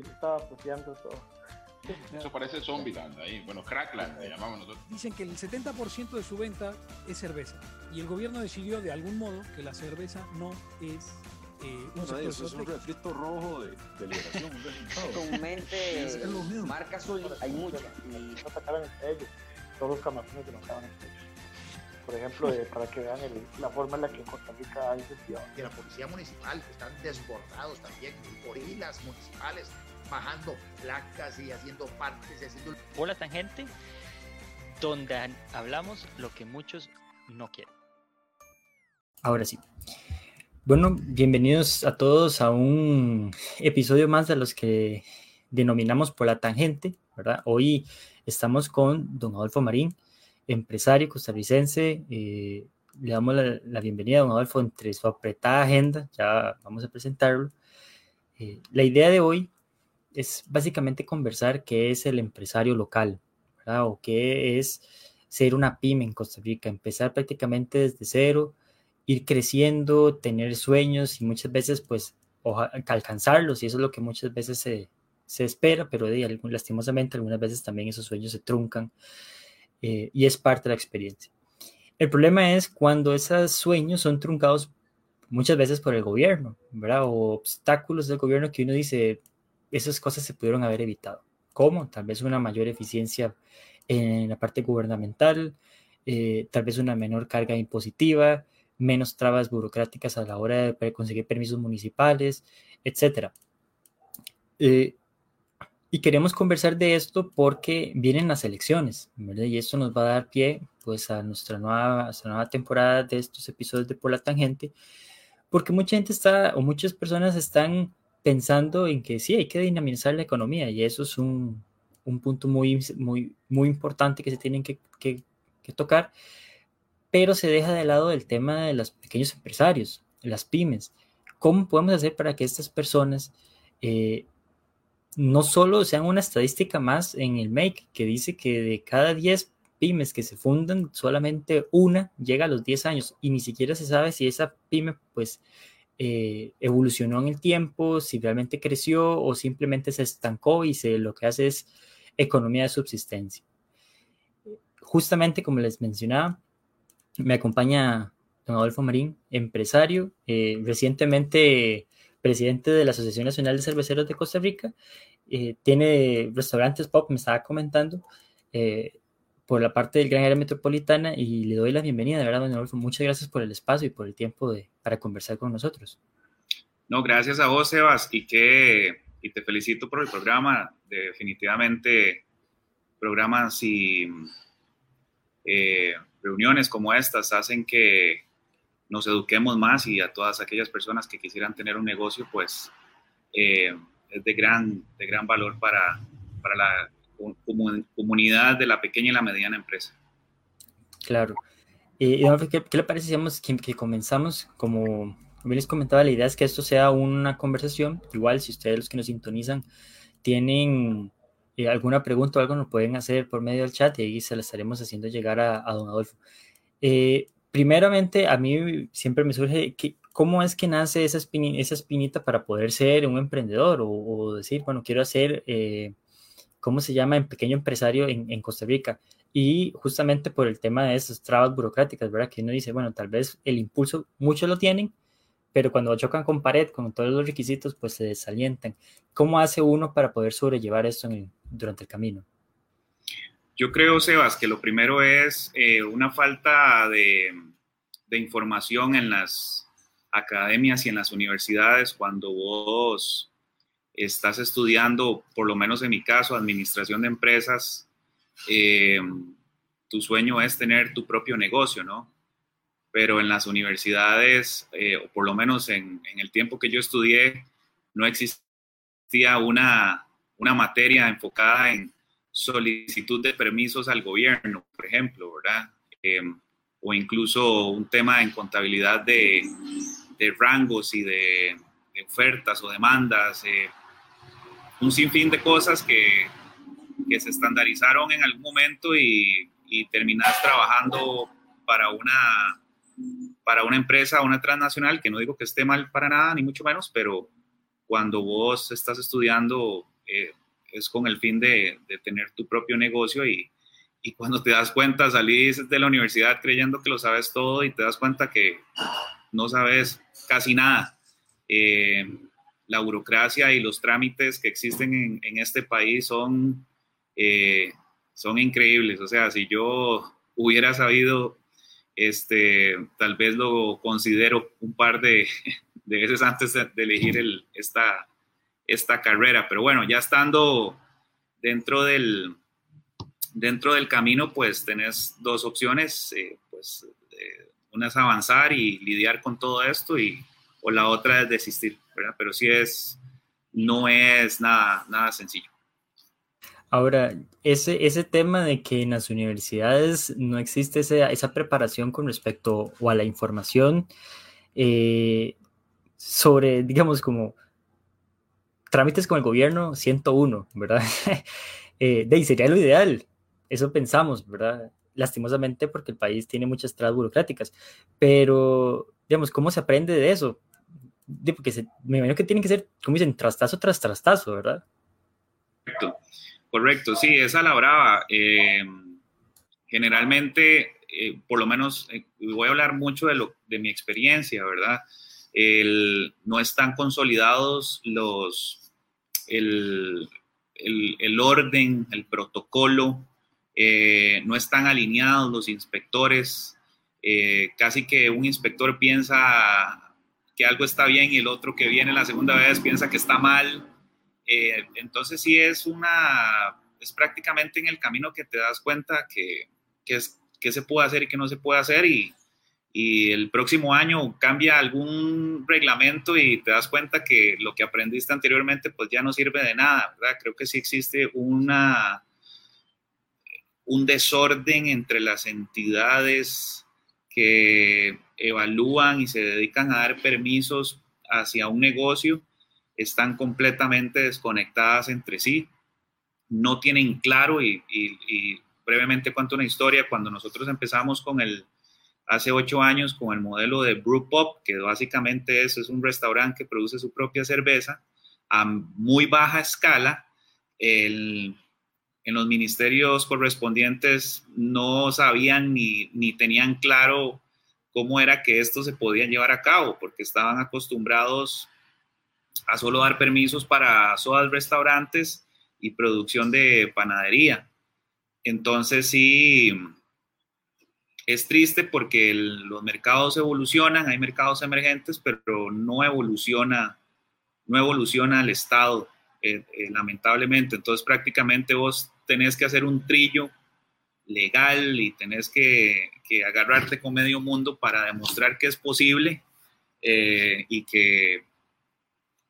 estaba puteando todo. Eso parece Zombieland ahí, bueno, Crackland le llamamos nosotros. Dicen que el 70% de su venta es cerveza y el gobierno decidió de algún modo que la cerveza no es eh, un bueno, eso es un refrito rojo de, de liberación. Comúnmente, marcas hay muchas. Y no sacaban ellos, todos los camarones que no estaban entre ellos. Por ejemplo, para que vean el, la forma en la que en Costa Rica hay incentivado. De la policía municipal, están desbordados también, gorilas municipales, bajando placas y haciendo partes y haciendo... Por la tangente, donde hablamos lo que muchos no quieren. Ahora sí. Bueno, bienvenidos a todos a un episodio más de los que denominamos por la tangente, ¿verdad? Hoy estamos con don Adolfo Marín, empresario costarricense. Eh, le damos la, la, bienvenida a don Adolfo entre su apretada agenda, ya vamos a presentarlo. Eh, la idea de hoy es básicamente conversar qué es el empresario local, ¿verdad? O qué es ser una pyme en Costa Rica, empezar prácticamente desde cero, ir creciendo, tener sueños y muchas veces pues alcanzarlos y eso es lo que muchas veces se, se espera, pero de, lastimosamente algunas veces también esos sueños se truncan eh, y es parte de la experiencia. El problema es cuando esos sueños son truncados muchas veces por el gobierno, ¿verdad? O obstáculos del gobierno que uno dice, esas cosas se pudieron haber evitado. ¿Cómo? Tal vez una mayor eficiencia en la parte gubernamental, eh, tal vez una menor carga impositiva, menos trabas burocráticas a la hora de conseguir permisos municipales, etc. Eh, y queremos conversar de esto porque vienen las elecciones. Y esto nos va a dar pie pues, a nuestra nueva, a nuestra nueva temporada de estos episodios de Por la Tangente, porque mucha gente está, o muchas personas están pensando en que sí, hay que dinamizar la economía, y eso es un, un punto muy, muy, muy importante que se tienen que, que, que tocar pero se deja de lado el tema de los pequeños empresarios, las pymes. ¿Cómo podemos hacer para que estas personas eh, no solo sean una estadística más en el MAKE, que dice que de cada 10 pymes que se fundan, solamente una llega a los 10 años y ni siquiera se sabe si esa pyme pues eh, evolucionó en el tiempo, si realmente creció o simplemente se estancó y se, lo que hace es economía de subsistencia. Justamente como les mencionaba, me acompaña don Adolfo Marín, empresario, eh, recientemente presidente de la Asociación Nacional de Cerveceros de Costa Rica. Eh, tiene restaurantes pop, me estaba comentando, eh, por la parte del Gran Área Metropolitana y le doy la bienvenida, de verdad, don Adolfo. Muchas gracias por el espacio y por el tiempo de, para conversar con nosotros. No, gracias a vos, Sebas, y, que, y te felicito por el programa. Definitivamente, programas y reuniones como estas hacen que nos eduquemos más y a todas aquellas personas que quisieran tener un negocio, pues eh, es de gran, de gran valor para, para la comunidad de la pequeña y la mediana empresa. Claro. Eh, ¿qué, ¿qué, le parece que, que comenzamos como, como les comentaba, la idea es que esto sea una conversación, igual si ustedes los que nos sintonizan tienen eh, alguna pregunta o algo nos pueden hacer por medio del chat y ahí se la estaremos haciendo llegar a, don Adolfo. Primeramente, a mí siempre me surge que, cómo es que nace esa, espinita, esa espinita para poder ser un emprendedor o, o decir, bueno, quiero hacer, eh, ¿cómo se llama?, en pequeño empresario en, Costa Rica. Y justamente por el tema de esas trabas burocráticas, ¿verdad? Que uno dice, bueno, tal vez el impulso, muchos lo tienen, pero cuando chocan con pared, con todos los requisitos, pues se desalientan. ¿Cómo hace uno para poder sobrellevar esto durante el camino? Yo creo, Sebas, que lo primero es eh, una falta de, información en las academias y en las universidades cuando vos estás estudiando, por lo menos en mi caso, administración de empresas. Eh, tu sueño es tener tu propio negocio, ¿no? Pero en las universidades, eh, o por lo menos en, en el tiempo que yo estudié, no existía una, una materia enfocada en solicitud de permisos al gobierno, por ejemplo, ¿verdad? Eh, o incluso un tema en contabilidad de, de rangos y de, de, ofertas o demandas, eh, un sinfín de cosas que, que, se estandarizaron en algún momento y, y terminas trabajando para una, para una empresa, una transnacional, que no digo que esté mal para nada, ni mucho menos, pero cuando vos estás estudiando eh, es con el fin de, de, tener tu propio negocio y, y cuando te das cuenta salís de la universidad creyendo que lo sabes todo y te das cuenta que no sabes casi nada. Eh, la burocracia y los trámites que existen en, en este país son, eh, son increíbles. O sea, si yo hubiera sabido, este, tal vez lo considero un par de, de veces antes de, de elegir el, esta, esta carrera. Pero bueno, ya estando dentro del, dentro del camino, pues tenés dos opciones, eh, pues eh, una es avanzar y lidiar con todo esto y o la otra es desistir, ¿verdad? Pero sí es, no es nada, nada sencillo. Ahora, ese, ese tema de que en las universidades no existe esa, esa preparación con respecto o a la información eh, sobre, digamos, como trámites con el gobierno 101, ¿verdad? eh, de sería lo ideal, eso pensamos, ¿verdad? Lastimosamente porque el país tiene muchas trabas burocráticas, pero, digamos, ¿cómo se aprende de eso? porque se, me imagino que tienen que ser, como dicen, trastazo tras trastazo, ¿verdad? Correcto, correcto, sí, esa la brava. Eh, generalmente, eh, por lo menos, eh, voy a hablar mucho de, mi experiencia, ¿verdad? No están consolidados los, el, el, el orden, el protocolo, eh, no están alineados los inspectores, eh, casi que un inspector piensa que algo está bien y el otro que viene la segunda vez piensa que está mal. Eh, entonces sí es una, es prácticamente en el camino que te das cuenta que, que, se puede hacer y que no se puede hacer y, y el próximo año cambia algún reglamento y te das cuenta que lo que aprendiste anteriormente pues ya no sirve de nada, ¿verdad? Creo que sí existe una, un desorden entre las entidades que evalúan y se dedican a dar permisos hacia un negocio, están completamente desconectadas entre sí, no tienen claro y, y, y brevemente cuento una historia, cuando nosotros empezamos con el, hace ocho años con el modelo de Brew que básicamente es, es un restaurante que produce su propia cerveza a muy baja escala, en los ministerios correspondientes no sabían ni, ni, tenían claro cómo era que esto se podía llevar a cabo, porque estaban acostumbrados a solo dar permisos para sodas restaurantes y producción de panadería. Entonces sí, es triste porque el, los mercados evolucionan, hay mercados emergentes, pero no evoluciona, no evoluciona el Estado, eh, eh, lamentablemente. Entonces prácticamente vos tenés que hacer un trillo legal y tenés que, que agarrarte con medio mundo para demostrar que es posible eh, y que,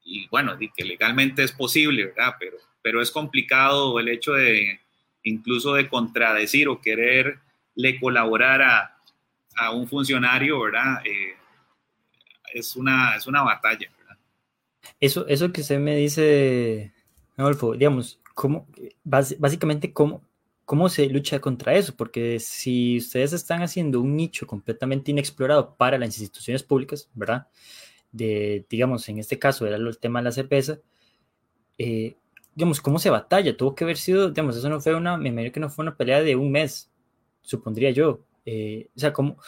y bueno, y que legalmente es posible, ¿verdad? Pero, pero es complicado el hecho de incluso de contradecir o quererle colaborar a, a un funcionario, ¿verdad? Eh, es, una, es una batalla, ¿verdad? Eso, eso que usted me dice, Adolfo, digamos, ¿cómo, básicamente, cómo, cómo se lucha contra eso? Porque si ustedes están haciendo un nicho completamente inexplorado para las instituciones públicas, ¿verdad? De, digamos, en este caso era el tema de la cerveza, eh, digamos, ¿cómo se batalla? Tuvo que haber sido, digamos, eso no fue una, me imagino que no fue una pelea de un mes, supondría yo. Eh, o sea, ¿cómo,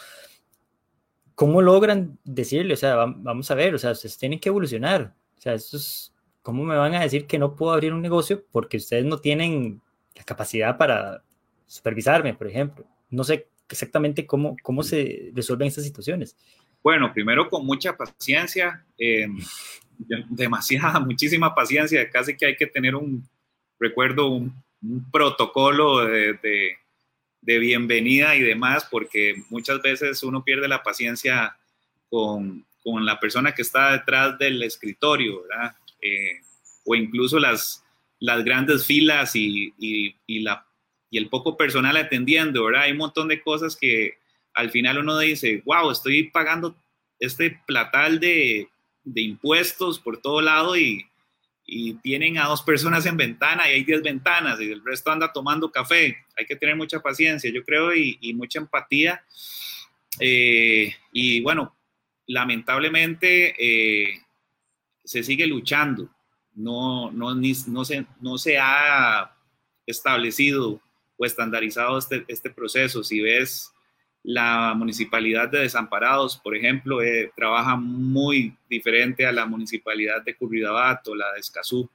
¿cómo logran decirle? O sea, vamos a ver, o sea, ustedes tienen que evolucionar. O sea, esto es, ¿cómo me van a decir que no puedo abrir un negocio porque ustedes no tienen la capacidad para supervisarme, por ejemplo? No sé exactamente cómo, cómo se resuelven estas situaciones. Bueno, primero con mucha paciencia, eh, demasiada, muchísima paciencia, casi que hay que tener un, recuerdo, un, un protocolo de, de, de, bienvenida y demás, porque muchas veces uno pierde la paciencia con, con la persona que está detrás del escritorio, ¿verdad? Eh, o incluso las, las grandes filas y, y, la, y el poco personal atendiendo, ¿verdad? Hay un montón de cosas que al final uno dice, wow, estoy pagando este platal de, de impuestos por todo lado y, y, tienen a dos personas en ventana y hay diez ventanas y el resto anda tomando café. Hay que tener mucha paciencia, yo creo, y, y mucha empatía. Eh, y bueno, lamentablemente... Eh, se sigue luchando, no, no, no, se, no se ha establecido o estandarizado este, este proceso. Si ves la municipalidad de Desamparados, por ejemplo, eh, trabaja muy diferente a la municipalidad de Curridabat o la de Escazú.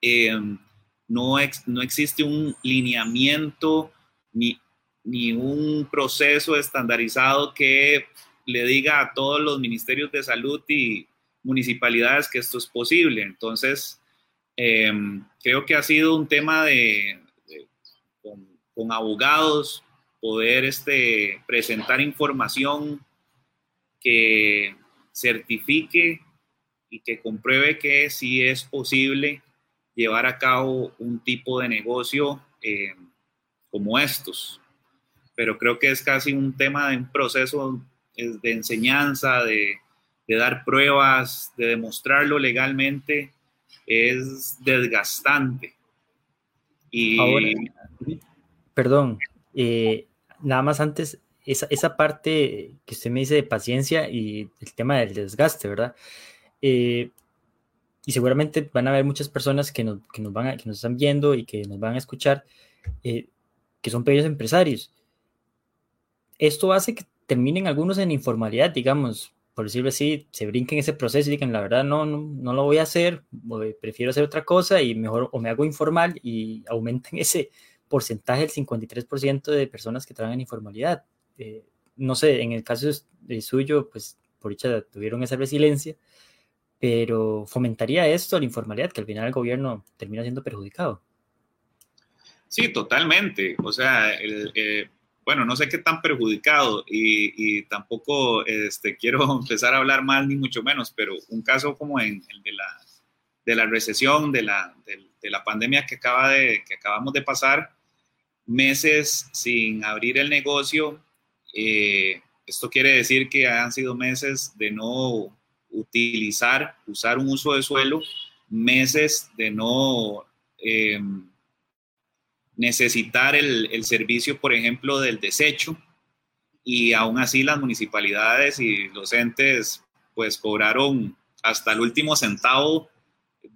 Eh, no, no existe un lineamiento ni, ni un proceso estandarizado que le diga a todos los ministerios de salud y municipalidades que esto es posible. Entonces, em, creo que ha sido un tema de, con, abogados, poder este, presentar información que certifique y que compruebe que sí es posible llevar a cabo un tipo de negocio em, como estos. Pero creo que es casi un tema de un proceso de enseñanza, de, dar pruebas, de demostrarlo legalmente, es desgastante. Y... perdón, eh, nada más antes, esa, esa, parte que usted me dice de paciencia y el tema del desgaste, ¿verdad? Eh, y seguramente van a haber muchas personas que nos, que nos, van a, que nos están viendo y que nos van a escuchar, eh, que son pequeños empresarios. Esto hace que terminen algunos en informalidad, digamos, por decirlo así, se brinquen ese proceso y digan, la verdad, no, no, no lo voy a hacer, prefiero hacer otra cosa y mejor o me hago informal y aumenten ese porcentaje del 53% de personas que trabajan en informalidad. Eh, no sé, en el caso de suyo, pues por dicha tuvieron esa resiliencia, pero fomentaría esto, la informalidad, que al final el gobierno termina siendo perjudicado. Sí, totalmente. O sea, eh, bueno, no sé qué tan perjudicado y, tampoco este, quiero empezar a hablar mal ni mucho menos, pero un caso como en el de la, de la recesión, de la, de, la pandemia que, acaba de, que acabamos de pasar, meses sin abrir el negocio, eh, esto quiere decir que han sido meses de no utilizar, usar un uso de suelo, meses de no... Eh, necesitar el, servicio, por ejemplo, del desecho, y aún así las municipalidades y los entes pues cobraron hasta el último centavo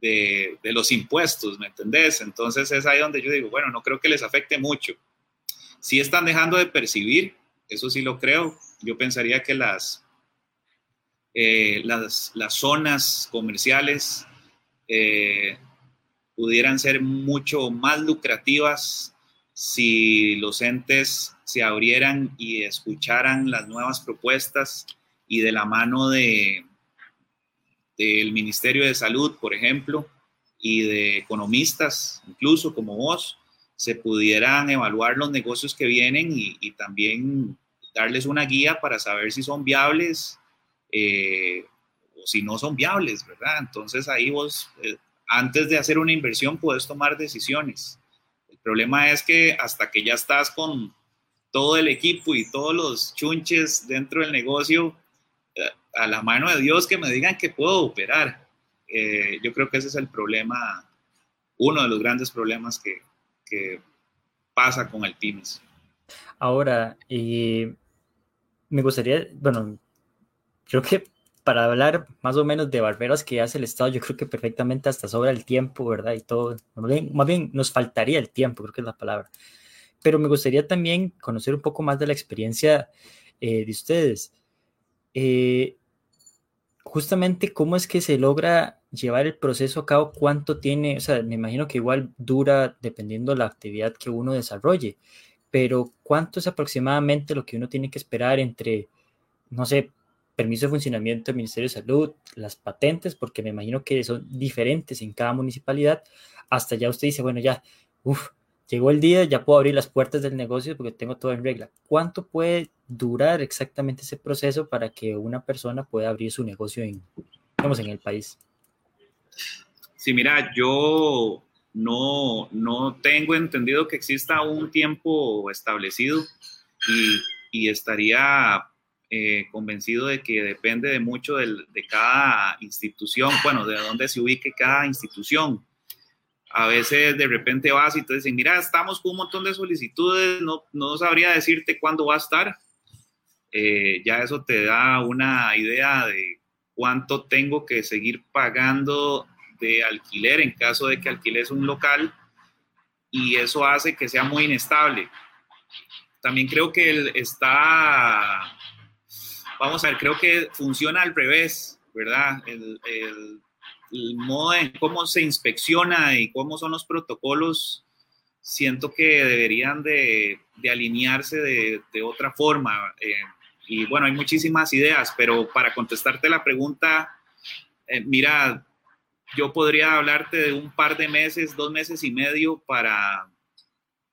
de, los impuestos, ¿me entendés? Entonces es ahí donde yo digo, bueno, no creo que les afecte mucho. Si están dejando de percibir, eso sí lo creo. Yo pensaría que las, eh, las, zonas comerciales eh, pudieran ser mucho más lucrativas si los entes se abrieran y escucharan las nuevas propuestas y de la mano de del Ministerio de Salud, por ejemplo, y de economistas, incluso como vos, se pudieran evaluar los negocios que vienen y, también darles una guía para saber si son viables eh, o si no son viables, ¿verdad? Entonces ahí vos eh, antes de hacer una inversión puedes tomar decisiones. El problema es que hasta que ya estás con todo el equipo y todos los chunches dentro del negocio, a la mano de Dios que me digan que puedo operar. Eh, yo creo que ese es el problema, uno de los grandes problemas que, pasa con el pymes. Ahora, y me gustaría, bueno, creo que para hablar más o menos de barberas que hace el Estado, yo creo que perfectamente hasta sobra el tiempo, ¿verdad? Y todo. Más bien, nos faltaría el tiempo, creo que es la palabra. Pero me gustaría también conocer un poco más de la experiencia eh, de ustedes. Eh, justamente, ¿cómo es que se logra llevar el proceso a cabo? ¿Cuánto tiene? O sea, me imagino que igual dura dependiendo de la actividad que uno desarrolle, pero ¿cuánto es aproximadamente lo que uno tiene que esperar entre, no sé, permiso de funcionamiento del Ministerio de Salud, las patentes, porque me imagino que son diferentes en cada municipalidad, hasta ya usted dice, bueno, ya, uff, llegó el día, ya puedo abrir las puertas del negocio porque tengo todo en regla. ¿Cuánto puede durar exactamente ese proceso para que una persona pueda abrir su negocio en, digamos, en el país? Sí, mira, yo no, no tengo entendido que exista un tiempo establecido y, y estaría eh, convencido de que depende de mucho de cada institución, bueno, de dónde se ubique cada institución. A veces de repente vas y te dicen, mira, estamos con un montón de solicitudes, no, no sabría decirte cuándo va a estar. Eh, ya eso te da una idea de cuánto tengo que seguir pagando de alquiler en caso de que alquiles un local y eso hace que sea muy inestable. También creo que él está, vamos a ver, creo que funciona al revés, ¿verdad? El, el, el modo en cómo se inspecciona y cómo son los protocolos, siento que deberían de, de alinearse de, de, otra forma. Eh, y bueno, hay muchísimas ideas, pero para contestarte la pregunta, eh, mira, yo podría hablarte de un par de meses, dos meses y medio para,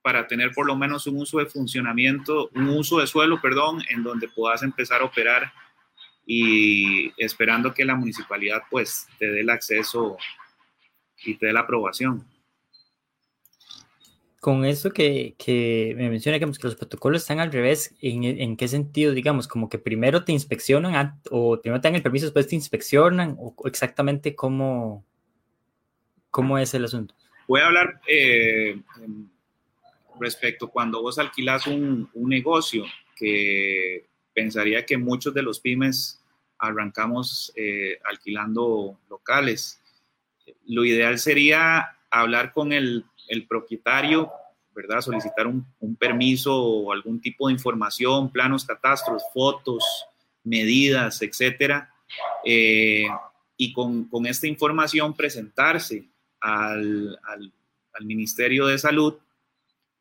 para tener por lo menos un uso de funcionamiento, un uso de suelo, perdón, en donde puedas empezar a operar y esperando que la municipalidad pues te dé el acceso y te dé la aprobación con eso que, que me menciona que, los protocolos están al revés, ¿en, ¿en, qué sentido? Digamos, como que primero te inspeccionan o primero te dan el permiso, después te inspeccionan, o, exactamente cómo, cómo es el asunto. Voy a hablar eh, respecto cuando vos alquilas un, un, negocio, que pensaría que muchos de los pymes arrancamos eh, alquilando locales. Lo ideal sería hablar con el propietario, ¿verdad? Solicitar un, permiso o algún tipo de información, planos, catastros, fotos, medidas, etcétera. Eh, y con, esta información presentarse al, Ministerio de Salud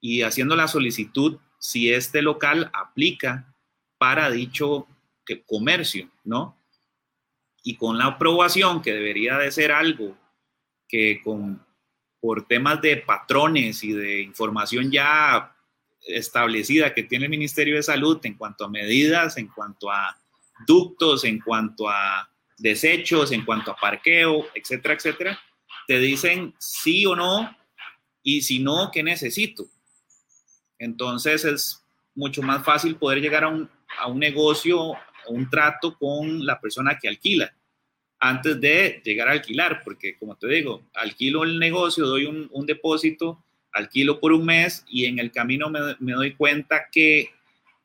y haciendo la solicitud si este local aplica para dicho comercio, ¿no? Y con la aprobación, que debería de ser algo que con por temas de patrones y de información ya establecida que tiene el Ministerio de Salud en cuanto a medidas, en cuanto a ductos, en cuanto a desechos, en cuanto a parqueo, etcétera, etcétera, te dicen sí o no y si no, ¿qué necesito? Entonces es mucho más fácil poder llegar a un, a un negocio, un trato con la persona que alquila antes de llegar a alquilar, porque como te digo, alquilo el negocio, doy un, un depósito, alquilo por un mes y en el camino me, me, doy cuenta que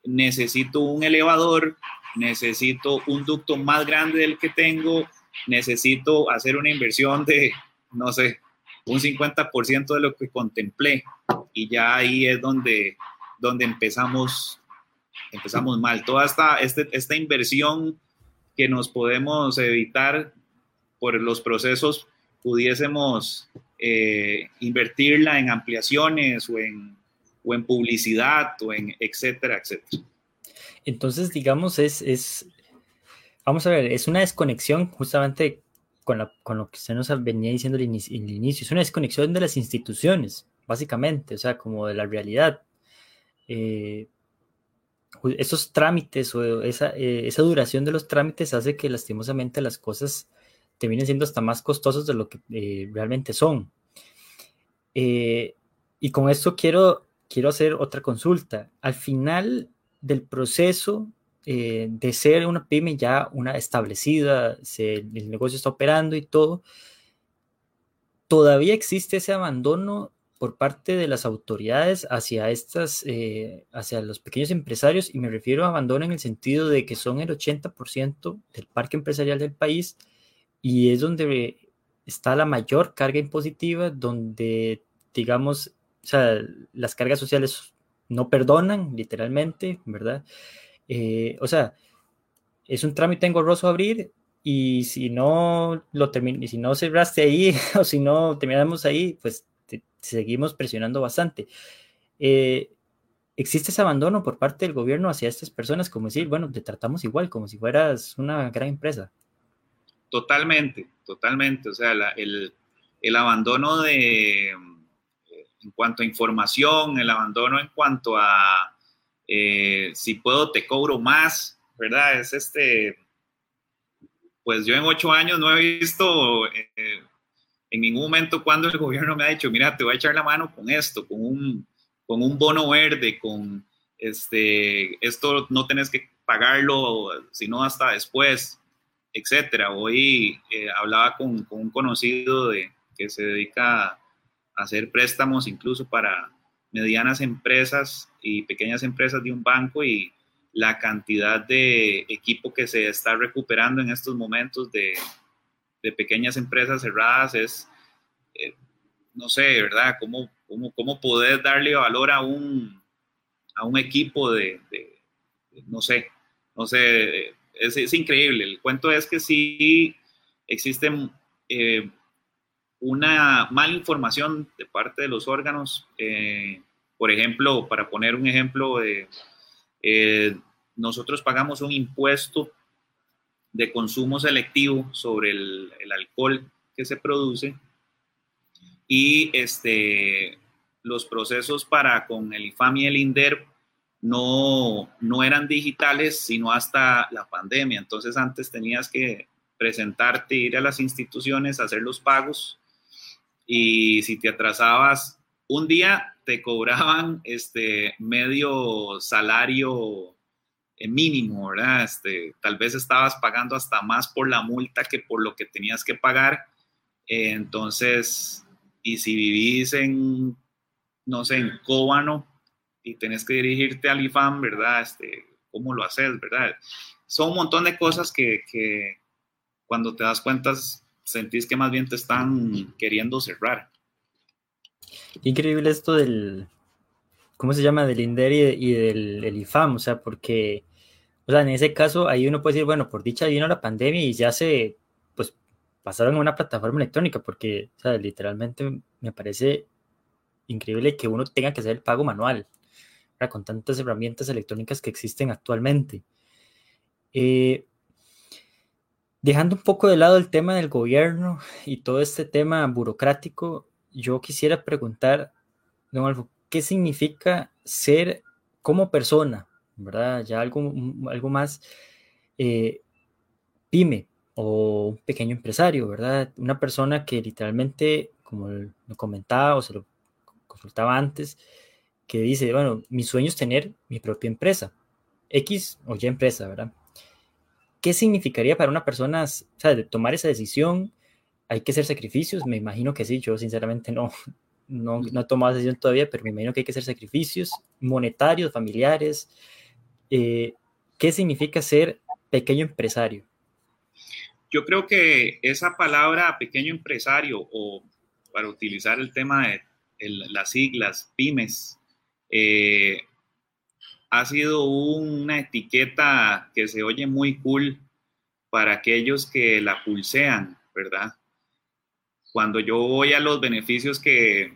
necesito un elevador, necesito un ducto más grande del que tengo, necesito hacer una inversión de, no sé, un 50% de lo que contemplé. Y ya ahí es donde, donde empezamos, empezamos mal. Toda esta, este, esta inversión que nos podemos evitar por los procesos, pudiésemos eh, invertirla en ampliaciones o en, o en publicidad o en etcétera, etcétera. Entonces, digamos, es, es, vamos a ver, es una desconexión justamente con, la, con lo que usted nos venía diciendo al inicio, es una desconexión de las instituciones, básicamente, o sea, como de la realidad. Eh, esos trámites o esa, eh, esa, duración de los trámites hace que lastimosamente las cosas terminen siendo hasta más costosas de lo que eh, realmente son. Y con esto quiero, quiero hacer otra consulta. Al final del proceso de ser una pyme ya una establecida, se, el negocio está operando y todo, todavía existe ese abandono por parte de las autoridades hacia estas, eh, hacia los pequeños empresarios, y me refiero a abandono en el sentido de que son el 80% del parque empresarial del país y es donde está la mayor carga impositiva, donde, digamos, o sea, las cargas sociales no perdonan, literalmente, ¿verdad? Eh, o sea, es un trámite engorroso abrir y si no lo termin si no cerraste ahí o si no terminamos ahí, pues seguimos presionando bastante. Eh, existe ese abandono por parte del gobierno hacia estas personas, como decir, bueno, te tratamos igual, como si fueras una gran empresa. Totalmente, totalmente. O sea, el, el, abandono de, en cuanto a información, el abandono en cuanto a eh, si puedo te cobro más, ¿verdad? Es este, pues yo en ocho años no he visto eh, en ningún momento cuando el gobierno me ha dicho, mira, te voy a echar la mano con esto, con un, con un bono verde, con este, esto no tenés que pagarlo, sino hasta después, etcétera. Hoy eh, hablaba con, con, un conocido de, que se dedica a hacer préstamos incluso para medianas empresas y pequeñas empresas de un banco y la cantidad de equipo que se está recuperando en estos momentos de, de pequeñas empresas cerradas es, eh, no sé, ¿verdad? ¿Cómo, cómo, cómo poder darle valor a un, a un equipo de, no sé, no sé, es, es, increíble. El cuento es que sí existe eh, una mala información de parte de los órganos. Eh, por ejemplo, para poner un ejemplo, eh, nosotros pagamos un impuesto de consumo selectivo sobre el, el, alcohol que se produce y este, los procesos para con el IFAM y el INDER no, no eran digitales sino hasta la pandemia. Entonces antes tenías que presentarte, ir a las instituciones, hacer los pagos y si te atrasabas un día te cobraban este medio salario mínimo, ¿verdad? Este, tal vez estabas pagando hasta más por la multa que por lo que tenías que pagar. Eh, entonces, y si vivís en, no sé, en Cóbano y tenés que dirigirte al IFAM, ¿verdad? Este, ¿Cómo lo haces, verdad? Son un montón de cosas que, que cuando te das cuenta sentís que más bien te están queriendo cerrar. Increíble esto del, ¿cómo se llama? Del INDER y, del IFAM, o sea, porque, o sea, en ese caso ahí uno puede decir, bueno, por dicha vino la pandemia y ya se, pues, pasaron a una plataforma electrónica, porque, o sea, literalmente me parece increíble que uno tenga que hacer el pago manual, ¿verdad? con tantas herramientas electrónicas que existen actualmente. Eh, Dejando un poco de lado el tema del gobierno y todo este tema burocrático, yo quisiera preguntar, don Alfo, ¿qué significa ser como persona? ¿Verdad? Ya algo, algo más eh, pyme o un pequeño empresario, ¿verdad? Una persona que literalmente, como lo comentaba o se lo consultaba antes, que dice, bueno, mi sueño es tener mi propia empresa, X o Y empresa, ¿verdad? ¿qué significaría para una persona, o sea, tomar esa decisión? ¿Hay que hacer sacrificios? Me imagino que sí, yo sinceramente no, no, no he tomado esa decisión todavía, pero me imagino que hay que hacer sacrificios monetarios, familiares. Eh, ¿Qué significa ser pequeño empresario? Yo creo que esa palabra pequeño empresario, o para utilizar el tema de las siglas, pymes, eh, ha sido una etiqueta que se oye muy cool para aquellos que la pulsean, ¿verdad? Cuando yo voy a los beneficios que,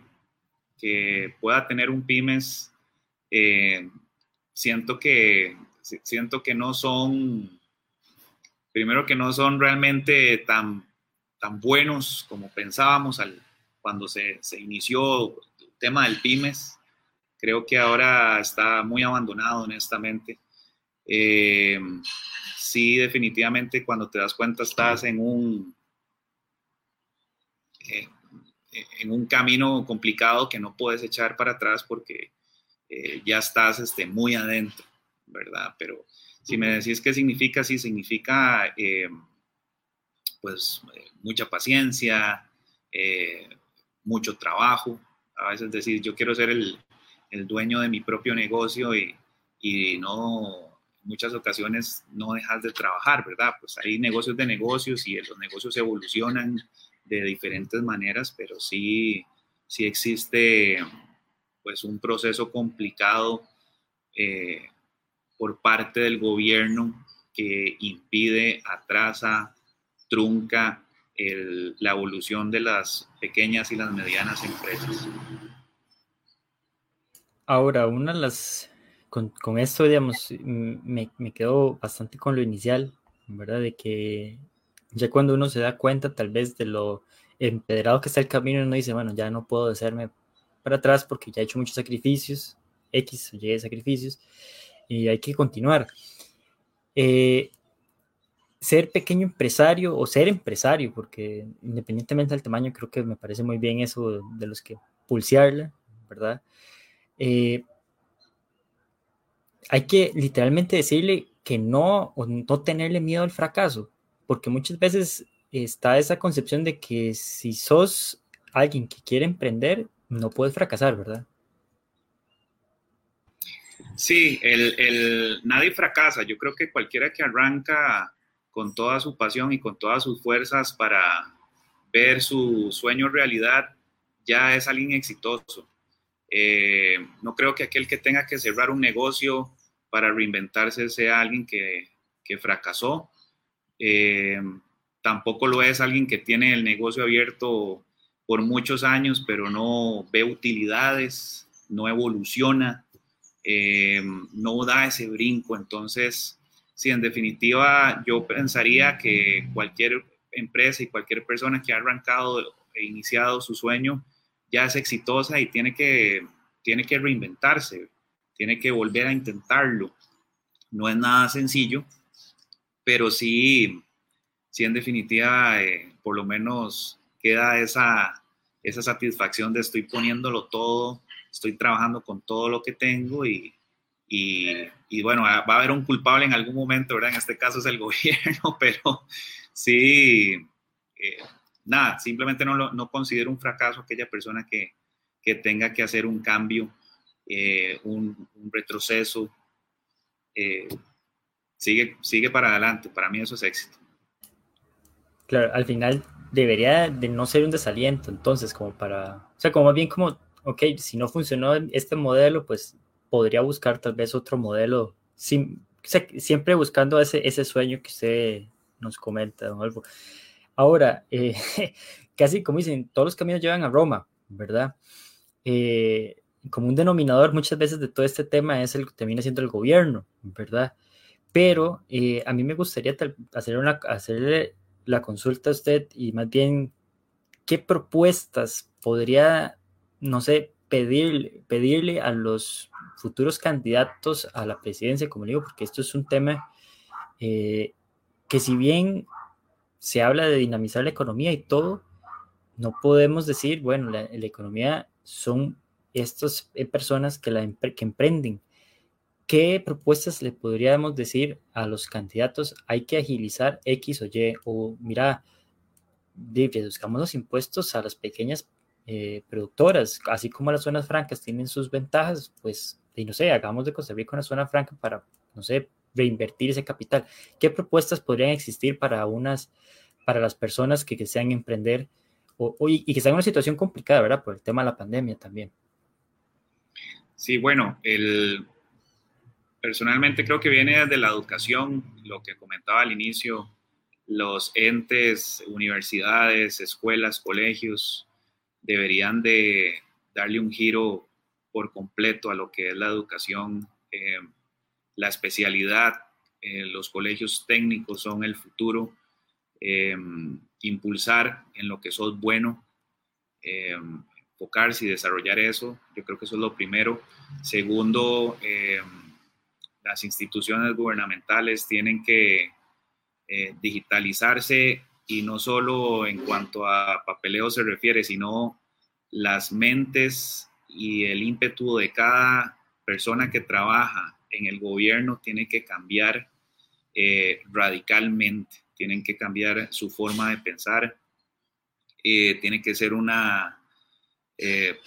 que pueda tener un pymes, eh, siento, que, siento que no son, primero que no son realmente tan, tan buenos como pensábamos al, cuando se, se inició el tema del pymes creo que ahora está muy abandonado, honestamente. Eh, sí, definitivamente cuando te das cuenta estás en un, eh, en un camino complicado que no puedes echar para atrás porque eh, ya estás este, muy adentro, ¿verdad? Pero si me decís qué significa, sí significa pues mucha paciencia, mucho trabajo. A veces decir, yo quiero ser el, el dueño de mi propio negocio y, y no, muchas ocasiones no dejas de trabajar, ¿verdad? Pues hay negocios de negocios y los negocios evolucionan de diferentes maneras, pero sí, sí existe pues un proceso complicado eh, por parte del gobierno que impide, atrasa, trunca la evolución de las pequeñas y las medianas empresas. Ahora, una de las, con, con esto, digamos, me, me quedo bastante con lo inicial, ¿verdad? De que ya cuando uno se da cuenta tal vez de lo empedrado que está el camino, uno dice, bueno, ya no puedo hacerme para atrás porque ya he hecho muchos sacrificios, X o Y sacrificios, y hay que continuar. Eh, ser pequeño empresario o ser empresario, porque independientemente del tamaño, creo que me parece muy bien eso de los que pulsearla, ¿verdad? Eh, hay que literalmente decirle que no, o no tenerle miedo al fracaso, porque muchas veces está esa concepción de que si sos alguien que quiere emprender, no puedes fracasar, ¿verdad? Sí, el, el, nadie fracasa. Yo creo que cualquiera que arranca con toda su pasión y con todas sus fuerzas para ver su sueño realidad, ya es alguien exitoso. Eh, no creo que aquel que tenga que cerrar un negocio para reinventarse sea alguien que, que fracasó. Eh, tampoco lo es alguien que tiene el negocio abierto por muchos años, pero no ve utilidades, no evoluciona, eh, no da ese brinco. Entonces, sí, en definitiva, yo pensaría que cualquier empresa y cualquier persona que ha arrancado e iniciado su sueño ya es exitosa y tiene que, tiene que reinventarse, tiene que volver a intentarlo. No es nada sencillo, pero sí, sí en definitiva, eh, por lo menos queda esa, esa satisfacción de estoy poniéndolo todo, estoy trabajando con todo lo que tengo y, y, bueno, va a haber un culpable en algún momento, ¿verdad? En este caso es el gobierno, pero sí, eh, nada, simplemente no, no considero un fracaso aquella persona que, que tenga que hacer un cambio, eh, un, retroceso. Eh, sigue, sigue para adelante, para mí eso es éxito. Claro, al final debería de no ser un desaliento, entonces, como para, o sea, como más bien como, ok, si no funcionó este modelo, pues podría buscar tal vez otro modelo, siempre buscando ese, ese sueño que usted nos comenta, don Alvo. Ahora, eh, casi como dicen, todos los caminos llevan a Roma, ¿verdad? Eh, como un denominador muchas veces de todo este tema es el que termina siendo el gobierno, ¿verdad? Pero eh, a mí me gustaría hacer una, hacerle la consulta usted y más bien, ¿qué propuestas podría, no sé, pedir, pedirle a los futuros candidatos a la presidencia, como digo, porque esto es un tema eh, que si bien se habla de dinamizar la economía y todo, no podemos decir, bueno, la, economía son estas eh, personas que, la, que emprenden. ¿Qué propuestas le podríamos decir a los candidatos? Hay que agilizar X o Y, o mira, reduzcamos los impuestos a las pequeñas eh, productoras, así como las zonas francas tienen sus ventajas, pues, y no sé, hagamos de Costa Rica una zona franca para, no sé, reinvertir ese capital. ¿Qué propuestas podrían existir para unas, para las personas que, desean emprender o, y que están en una situación complicada, ¿verdad? Por el tema de la pandemia también. Sí, bueno, el, personalmente creo que viene desde la educación, lo que comentaba al inicio, los entes, universidades, escuelas, colegios, deberían de darle un giro por completo a lo que es la educación, eh, la especialidad, eh, los colegios técnicos son el futuro, eh, impulsar en lo que sos bueno, enfocarse y desarrollar eso, yo creo que eso es lo primero. Segundo, las instituciones gubernamentales tienen que digitalizarse y no solo en cuanto a papeleo se refiere, sino las mentes y el ímpetu de cada persona que trabaja en el gobierno tiene que cambiar eh, radicalmente, tienen que cambiar su forma de pensar, eh, tiene que ser una, eh,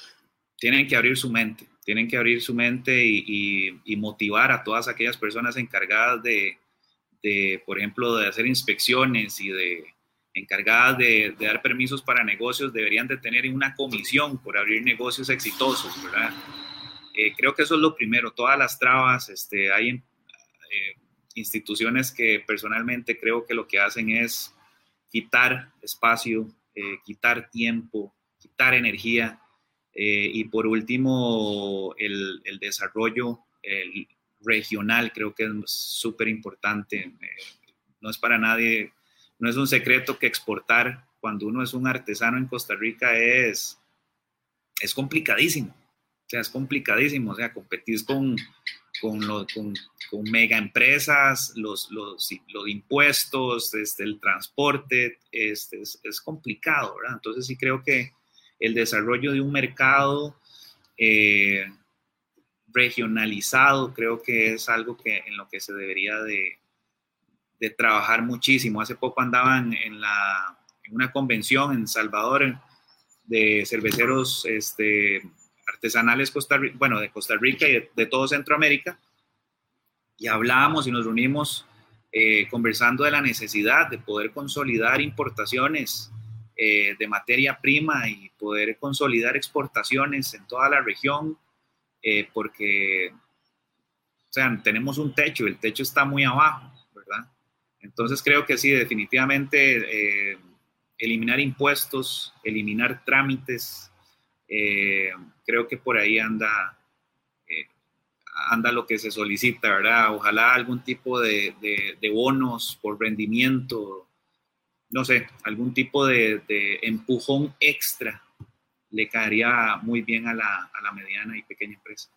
tienen que abrir su mente, tienen que abrir su mente y, y motivar a todas aquellas personas encargadas de, de, por ejemplo, de hacer inspecciones y de encargadas de, dar permisos para negocios deberían de tener una comisión por abrir negocios exitosos, ¿verdad? Eh, creo que eso es lo primero, todas las trabas, este, hay eh, instituciones que personalmente creo que lo que hacen es quitar espacio, eh, quitar tiempo, quitar energía y por último el, el desarrollo el regional creo que es súper importante. no es para nadie no es un secreto que exportar cuando uno es un artesano en Costa Rica es, es complicadísimo. O sea, es complicadísimo. O sea, competís con, con, con, mega empresas, los, los, los impuestos, este, el transporte, este, es, complicado, ¿verdad? Entonces sí creo que el desarrollo de un mercado eh, regionalizado creo que es algo que, en lo que se debería de, trabajar muchísimo. Hace poco andaban en, la, en una convención en Salvador de cerveceros este, artesanales Costa bueno, de Costa Rica y de, todo Centroamérica, y hablábamos y nos reunimos eh, conversando de la necesidad de poder consolidar importaciones eh, de materia prima y poder consolidar exportaciones en toda la región, eh, porque o sea, tenemos un techo, el techo está muy abajo, ¿verdad? Entonces creo que sí, definitivamente eh, eliminar impuestos, eliminar trámites, creo que por ahí anda, anda lo que se solicita, ¿verdad? Ojalá algún tipo de, de bonos por rendimiento, no sé, algún tipo de, empujón extra le caería muy bien a la, mediana y pequeña empresa.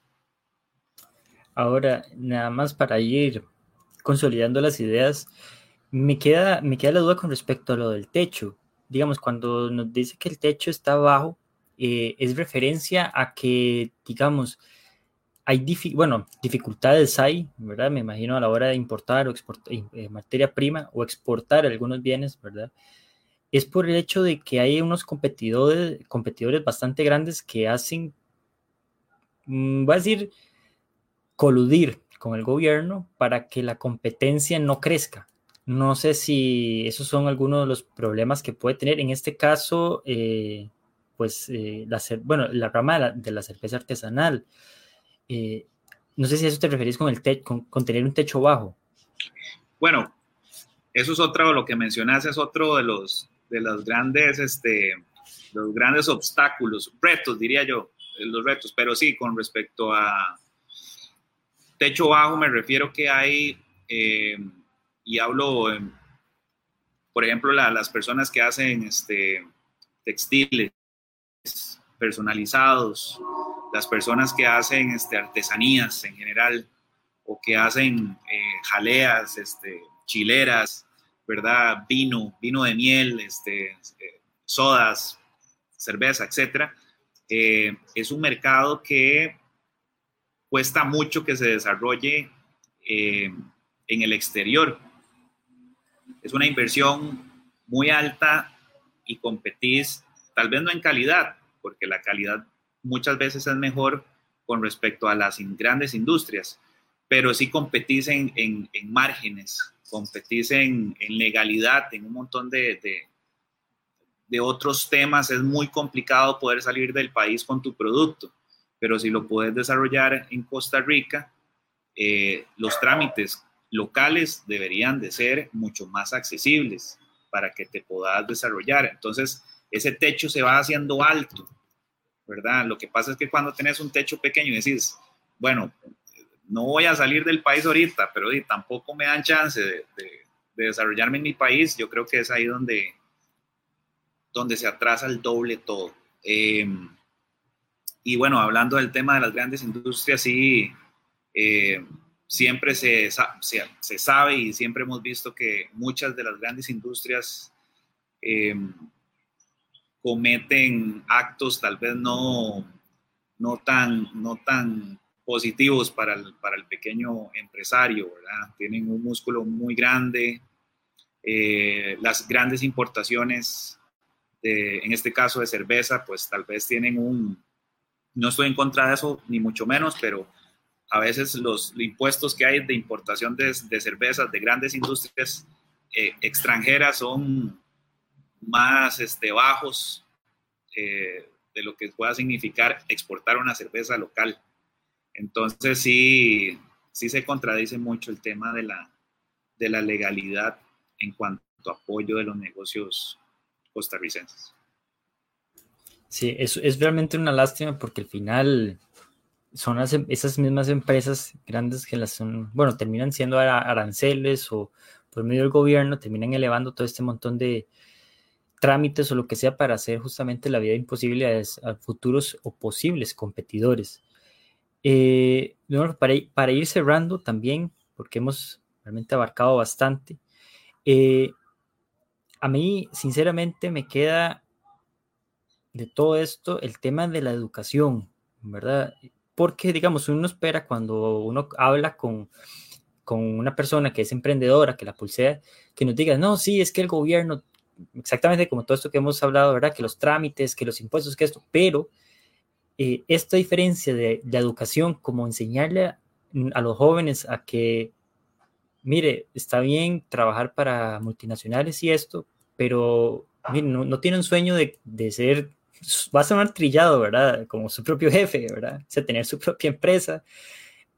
Ahora, nada más para ir consolidando las ideas, me queda, me queda la duda con respecto a lo del techo. Digamos, cuando nos dice que el techo está bajo, eh, es referencia a que, digamos, hay bueno, dificultades hay, ¿verdad? Me imagino a la hora de importar o exportar eh, materia prima o exportar algunos bienes, ¿verdad? Es por el hecho de que hay unos competidores, competidores bastante grandes que hacen, mm, voy a decir, coludir con el gobierno para que la competencia no crezca. No sé si esos son algunos de los problemas que puede tener. En este caso, eh, pues, eh, la, bueno, la rama de la cerveza artesanal eh, no sé si a eso te referís con, el con, tener un techo bajo. Bueno, eso es otro, lo que mencionas es otro de los, de los grandes, este, los grandes obstáculos, retos, diría yo, los retos, pero sí, con respecto a techo bajo me refiero que hay, eh, y hablo, por ejemplo, las personas que hacen este, textiles personalizados, las personas que hacen este, artesanías en general o que hacen eh, jaleas, este, chileras, ¿verdad? Vino, vino de miel, este, eh, sodas, cerveza, etc. Eh, es un mercado que cuesta mucho que se desarrolle en el exterior. Es una inversión muy alta y competís, tal vez no en calidad, porque la calidad muchas veces es mejor con respecto a las grandes industrias, pero sí competís en, márgenes, competís en, legalidad, en un montón de, de, otros temas. Es muy complicado poder salir del país con tu producto, pero si lo puedes desarrollar en Costa Rica, eh, los trámites locales deberían de ser mucho más accesibles para que te puedas desarrollar. Entonces, ese techo se va haciendo alto ¿verdad? Lo que pasa es que cuando tenés un techo pequeño y decís, bueno, no voy a salir del país ahorita, pero tampoco me dan chance de, desarrollarme en mi país, yo creo que es ahí donde, donde se atrasa el doble todo. Em, y bueno, hablando del tema de las grandes industrias, sí, eh, siempre se, se, sabe y siempre hemos visto que muchas de las grandes industrias em, cometen actos tal vez no, no, tan, no tan positivos para el, para el pequeño empresario, ¿verdad? Tienen un músculo muy grande, eh, las grandes importaciones, en este caso de cerveza, pues tal vez tienen un, no estoy en contra de eso, ni mucho menos, pero a veces los impuestos que hay de importación de, de cervezas de grandes industrias eh, extranjeras son más este, bajos eh, de lo que pueda significar exportar una cerveza local. Entonces sí, sí se contradice mucho el tema de la, de la legalidad en cuanto a apoyo de los negocios costarricenses. Sí, es, es realmente una lástima porque al final son esas mismas empresas grandes que las son, bueno, terminan siendo aranceles o por medio del gobierno, terminan elevando todo este montón de, trámites o lo que sea para hacer justamente la vida imposible a, futuros o posibles competidores. Eh, para, ir cerrando también, porque hemos realmente abarcado bastante, eh, a mí sinceramente me queda de todo esto el tema de la educación, ¿verdad? Porque, digamos, uno espera cuando uno habla con, con una persona que es emprendedora, que la pulsea, que nos diga, no, sí, es que el gobierno exactamente como todo esto que hemos hablado, ¿verdad? Que los trámites, que los impuestos, que esto, pero eh, esta diferencia de, de, educación, como enseñarle a, a, los jóvenes a que, mire, está bien trabajar para multinacionales y esto, pero mire, no, no, tiene un sueño de, de, ser, va a sonar trillado, ¿verdad? Como su propio jefe, ¿verdad? O sea, tener su propia empresa.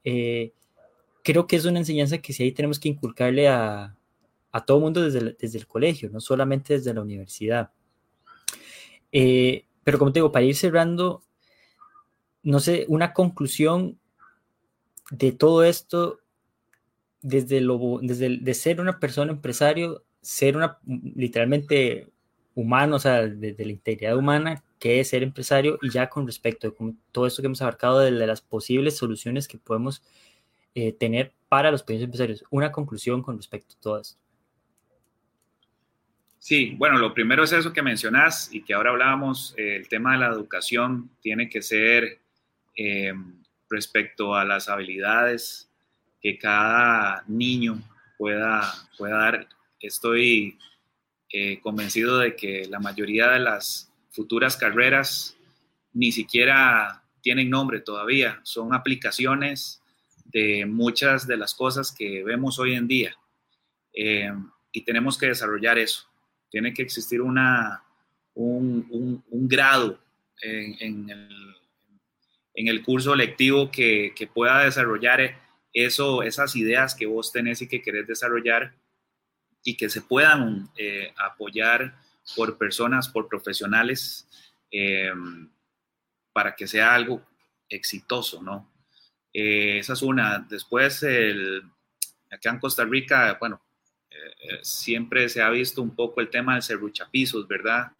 Eh, creo que es una enseñanza que sí ahí tenemos que inculcarle a, a todo mundo desde el, desde el colegio, no solamente desde la universidad. Eh, pero como te digo, para ir cerrando, no sé, una conclusión de todo esto, desde, lo, desde de ser una persona empresario, ser una literalmente humano, o sea, desde la integridad humana, que es ser empresario, y ya con respecto a todo esto que hemos abarcado de, de las posibles soluciones que podemos eh, tener para los pequeños empresarios. Una conclusión con respecto a todo esto. Sí, bueno, lo primero es eso que mencionas y que ahora hablábamos, eh, el tema de la educación tiene que ser eh, respecto a las habilidades que cada niño pueda, pueda dar. Estoy eh, convencido de que la mayoría de las futuras carreras ni siquiera tienen nombre todavía, son aplicaciones de muchas de las cosas que vemos hoy en día. Eh, y tenemos que desarrollar eso tiene que existir una, un, un, un grado en, en, el, en, el, curso lectivo que, que, pueda desarrollar eso, esas ideas que vos tenés y que querés desarrollar y que se puedan eh, apoyar por personas, por profesionales, eh, para que sea algo exitoso, ¿no? Eh, esa es una. Después, el, acá en Costa Rica, bueno, eh, siempre se ha visto un poco el tema del serruchapisos, ¿verdad?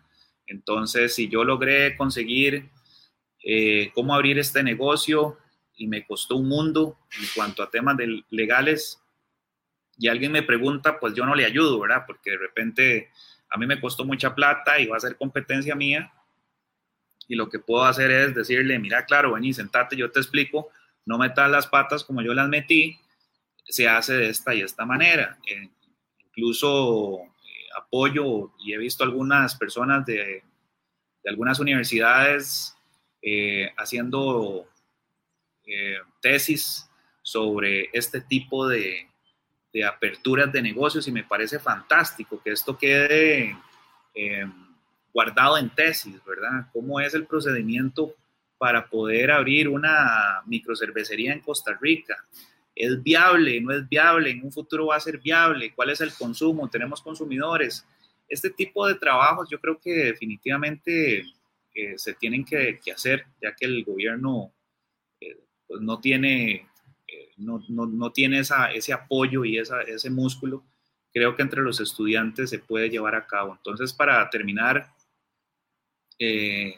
Entonces, si yo logré conseguir eh, cómo abrir este negocio y me costó un mundo en cuanto a temas legales, y alguien me pregunta, pues yo no le ayudo, ¿verdad? Porque de repente a mí me costó mucha plata y va a ser competencia mía. Y lo que puedo hacer es decirle, mira, claro, vení, sentate, yo te explico, no metas las patas como yo las metí, se hace de esta y esta manera. Incluso eh, apoyo y he visto algunas personas de, algunas universidades eh, haciendo eh, tesis sobre este tipo de, aperturas de negocios y me parece fantástico que esto quede eh, guardado en tesis, ¿verdad? ¿Cómo es el procedimiento para poder abrir una microcervecería en Costa Rica? ¿Es viable? ¿No es viable? ¿En un futuro va a ser viable? ¿Cuál es el consumo? ¿Tenemos consumidores? Este tipo de trabajos yo creo que definitivamente eh, se tienen que, hacer, ya que el gobierno eh, pues no tiene, eh, no, no, no, tiene esa, ese apoyo y esa, ese músculo. Creo que entre los estudiantes se puede llevar a cabo. Entonces, para terminar el,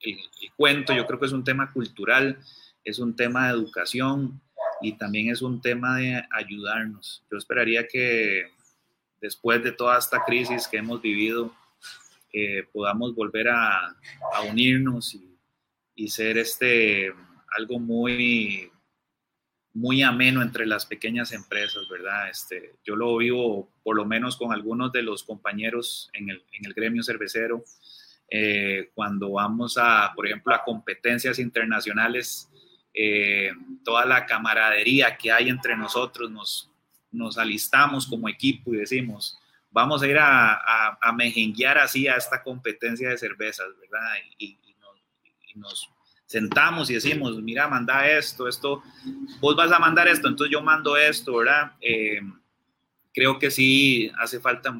el cuento, yo creo que es un tema cultural, es un tema de educación, y también es un tema de ayudarnos. Yo esperaría que después de toda esta crisis que hemos vivido, eh, podamos volver a, a unirnos y, y, ser este, algo muy, muy ameno entre las pequeñas empresas, ¿verdad? Este, yo lo vivo por lo menos con algunos de los compañeros en el, en el gremio cervecero. Eh, cuando vamos a, por ejemplo, a competencias internacionales, eh, toda la camaradería que hay entre nosotros, nos, nos alistamos como equipo y decimos, vamos a ir a, a, a así a esta competencia de cervezas, ¿verdad? Y, y, nos, y, nos, sentamos y decimos, mira, manda esto, esto, vos vas a mandar esto, entonces yo mando esto, ¿verdad? Eh, creo que sí hace falta,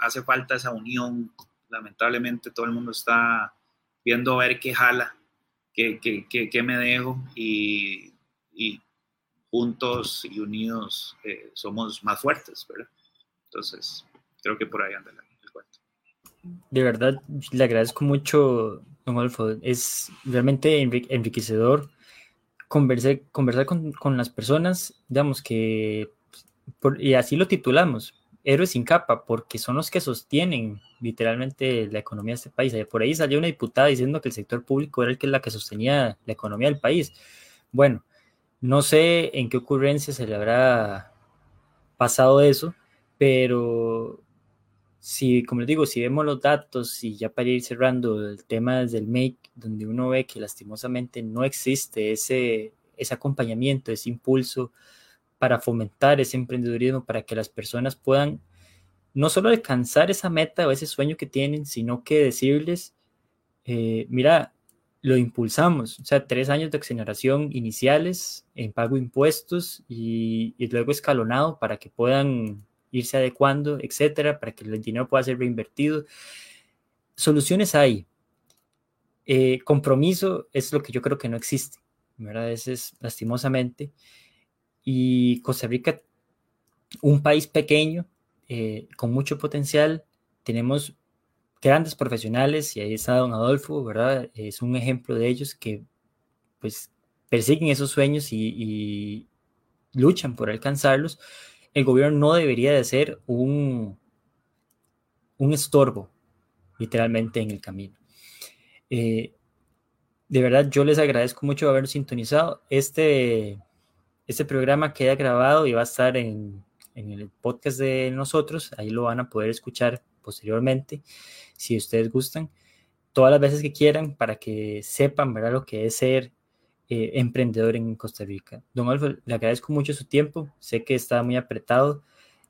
hace falta esa unión. Lamentablemente todo el mundo está viendo a ver qué jala qué, qué, qué me dejo y, y, juntos y unidos eh, somos más fuertes, ¿verdad? Entonces, creo que por ahí anda el cuento. De verdad, le agradezco mucho, don Adolfo. Es realmente enriquecedor conversar, conversar con, con las personas, digamos que, por, y así lo titulamos, héroes sin capa, porque son los que sostienen literalmente la economía de este país. Por ahí salió una diputada diciendo que el sector público era el que la que sostenía la economía del país. Bueno, no sé en qué ocurrencia se le habrá pasado eso, pero si, como les digo, si vemos los datos y ya para ir cerrando el tema desde el MAKE, donde uno ve que lastimosamente no existe ese, ese acompañamiento, ese impulso para fomentar ese emprendedurismo, para que las personas puedan no solo alcanzar esa meta o ese sueño que tienen, sino que decirles, eh, mira, lo impulsamos, o sea, tres años de exoneración iniciales en pago de impuestos y, y luego escalonado para que puedan irse adecuando, etcétera, para que el dinero pueda ser reinvertido. Soluciones hay. Eh, compromiso es lo que yo creo que no existe, ¿verdad? Ese es lastimosamente. Y Costa Rica, un país pequeño, eh, con mucho potencial, tenemos grandes profesionales y ahí está don Adolfo, ¿verdad? Es un ejemplo de ellos que pues persiguen esos sueños y, luchan por alcanzarlos el gobierno no debería de ser un, un estorbo, literalmente, en el camino. Eh, de verdad, yo les agradezco mucho haber sintonizado. Este, este programa queda grabado y va a estar en, en el podcast de nosotros. Ahí lo van a poder escuchar posteriormente, si ustedes gustan, todas las veces que quieran, para que sepan ¿verdad? lo que es ser eh, emprendedor en Costa Rica. Don Alfa, le agradezco mucho su tiempo. Sé que está muy apretado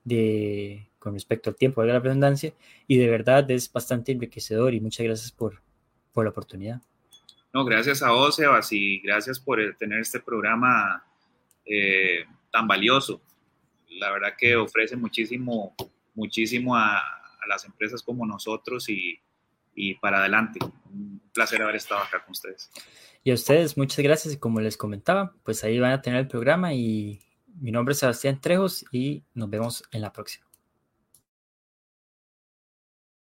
de, con respecto al tiempo, de la redundancia, y de verdad es bastante enriquecedor y muchas gracias por, por la oportunidad. No, gracias a vos, Sebas, y gracias por tener este programa eh, tan valioso. La verdad que ofrece muchísimo, muchísimo a, las empresas como nosotros y, y para adelante. Un placer haber estado acá con ustedes. Y a ustedes, muchas gracias. Y como les comentaba, pues ahí van a tener el programa y mi nombre es Sebastián Trejos y nos vemos en la próxima.